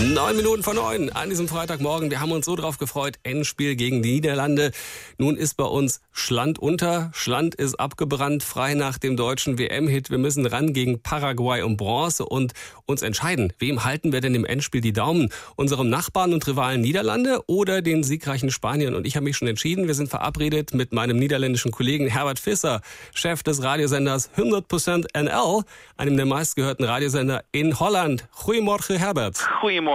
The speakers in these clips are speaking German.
Neun Minuten vor neun an diesem Freitagmorgen. Wir haben uns so drauf gefreut. Endspiel gegen die Niederlande. Nun ist bei uns Schland unter. Schland ist abgebrannt, frei nach dem deutschen WM-Hit. Wir müssen ran gegen Paraguay um Bronze und uns entscheiden. Wem halten wir denn im Endspiel die Daumen? Unserem Nachbarn und Rivalen Niederlande oder den siegreichen Spaniern? Und ich habe mich schon entschieden. Wir sind verabredet mit meinem niederländischen Kollegen Herbert Visser, Chef des Radiosenders 100% NL, einem der meistgehörten Radiosender in Holland. Goedemorgen, Herbert. Goedemorgen.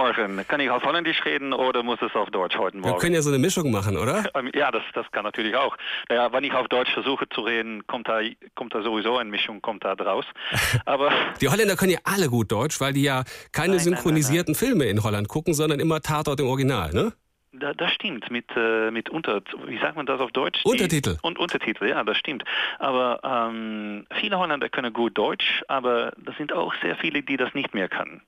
Kann ich auf Holländisch reden oder muss es auf Deutsch heute Morgen? Wir können ja so eine Mischung machen, oder? Ähm, ja, das, das kann natürlich auch. Naja, wenn ich auf Deutsch versuche zu reden, kommt da, kommt da sowieso eine Mischung, kommt da draus. Aber die Holländer können ja alle gut Deutsch, weil die ja keine nein, synchronisierten nein, nein, Filme in Holland gucken, sondern immer Tatort im Original, ne? Da, das stimmt, mit, äh, mit Unter, wie sagt man das auf Deutsch? Untertitel. und Untertitel, ja, das stimmt. Aber ähm, viele Holländer können gut Deutsch, aber das sind auch sehr viele, die das nicht mehr können.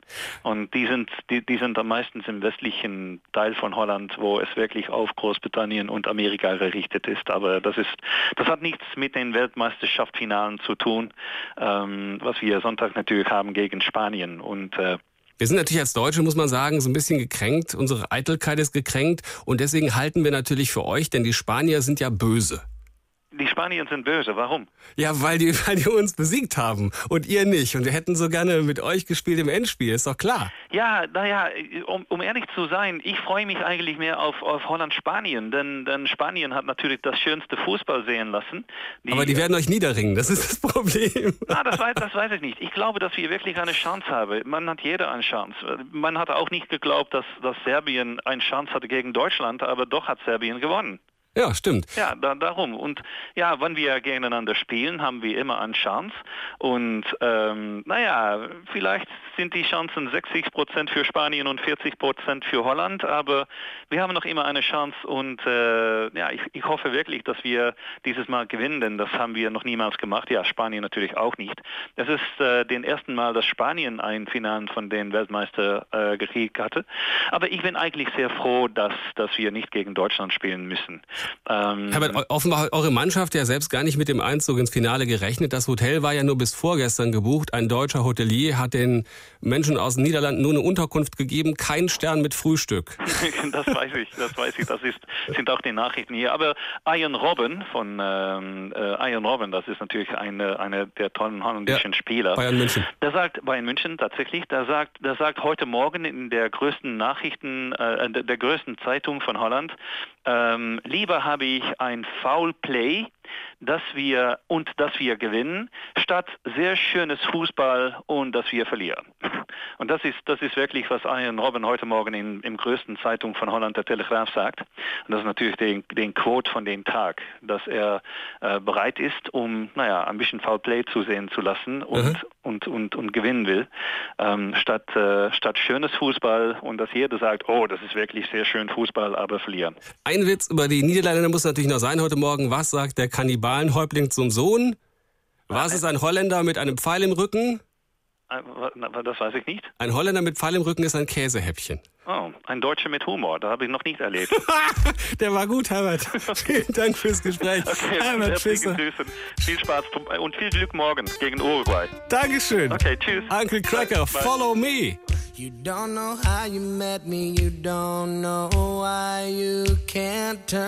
Und die sind, die, die sind dann meistens im westlichen Teil von Holland, wo es wirklich auf Großbritannien und Amerika gerichtet ist. Aber das ist, das hat nichts mit den Weltmeisterschaftsfinalen zu tun, ähm, was wir Sonntag natürlich haben gegen Spanien. Und äh, wir sind natürlich als Deutsche, muss man sagen, so ein bisschen gekränkt. Unsere Eitelkeit ist gekränkt. Und deswegen halten wir natürlich für euch, denn die Spanier sind ja böse. Die Spanier sind böse, warum? Ja, weil die, weil die uns besiegt haben und ihr nicht. Und wir hätten so gerne mit euch gespielt im Endspiel, ist doch klar. Ja, naja, um, um ehrlich zu sein, ich freue mich eigentlich mehr auf, auf Holland-Spanien, denn, denn Spanien hat natürlich das schönste Fußball sehen lassen. Die, Aber die werden euch niederringen, das ist das Problem. Ah, das, weiß, das weiß ich nicht. Ich glaube, dass wir wirklich eine Chance haben. Man hat jeder eine Chance. Man hat auch nicht geglaubt, dass, dass Serbien eine Chance hatte gegen Deutschland, aber doch hat Serbien gewonnen. Ja, stimmt. Ja, da, darum. Und ja, wenn wir gegeneinander spielen, haben wir immer eine Chance. Und ähm, naja, vielleicht sind die Chancen 60 Prozent für Spanien und 40 Prozent für Holland, aber wir haben noch immer eine Chance und äh, ja, ich, ich hoffe wirklich, dass wir dieses Mal gewinnen, denn das haben wir noch niemals gemacht. Ja, Spanien natürlich auch nicht. Es ist äh, den ersten Mal, dass Spanien ein Finale von den Weltmeister äh, gekriegt hatte. Aber ich bin eigentlich sehr froh, dass, dass wir nicht gegen Deutschland spielen müssen. Ähm, Herbert, offenbar eure Mannschaft ja selbst gar nicht mit dem Einzug ins Finale gerechnet. Das Hotel war ja nur bis vorgestern gebucht. Ein deutscher Hotelier hat den Menschen aus den Niederlanden nur eine Unterkunft gegeben, kein Stern mit Frühstück. das weiß ich, das weiß ich. Das ist, sind auch die Nachrichten hier. Aber Ian Robben von ähm, äh, Ian Robben, das ist natürlich eine, eine der tollen holländischen ja, Spieler. Bayern München. Der sagt Bayern München tatsächlich. Der sagt, der sagt heute Morgen in der größten Nachrichten, äh, der, der größten Zeitung von Holland, ähm, lieber habe ich ein Foul Play dass wir und dass wir gewinnen, statt sehr schönes Fußball und dass wir verlieren. Und das ist, das ist wirklich, was Ian Robben heute Morgen in, im größten Zeitung von Holland, der Telegraaf, sagt. Und das ist natürlich den, den Quote von dem Tag, dass er äh, bereit ist, um, naja, ein bisschen Foul Play zu sehen zu lassen und, mhm. und, und, und gewinnen will, ähm, statt, äh, statt schönes Fußball und dass jeder sagt, oh, das ist wirklich sehr schön Fußball, aber verlieren. Ein Witz über die Niederlande muss natürlich noch sein heute Morgen. Was sagt der Kannibalenhäuptling zum Sohn? Was ist ein Holländer mit einem Pfeil im Rücken? Äh, das weiß ich nicht. Ein Holländer mit Pfeil im Rücken ist ein Käsehäppchen. Oh, ein Deutscher mit Humor, da habe ich noch nicht erlebt. Der war gut, Herbert. Vielen Dank fürs Gespräch. Okay, Herbert Fischer. Viel Spaß und viel Glück morgen gegen Uruguay. Dankeschön. Okay, tschüss. Uncle Cracker, Bye. follow me. You don't know how you met me, you don't know why you can't turn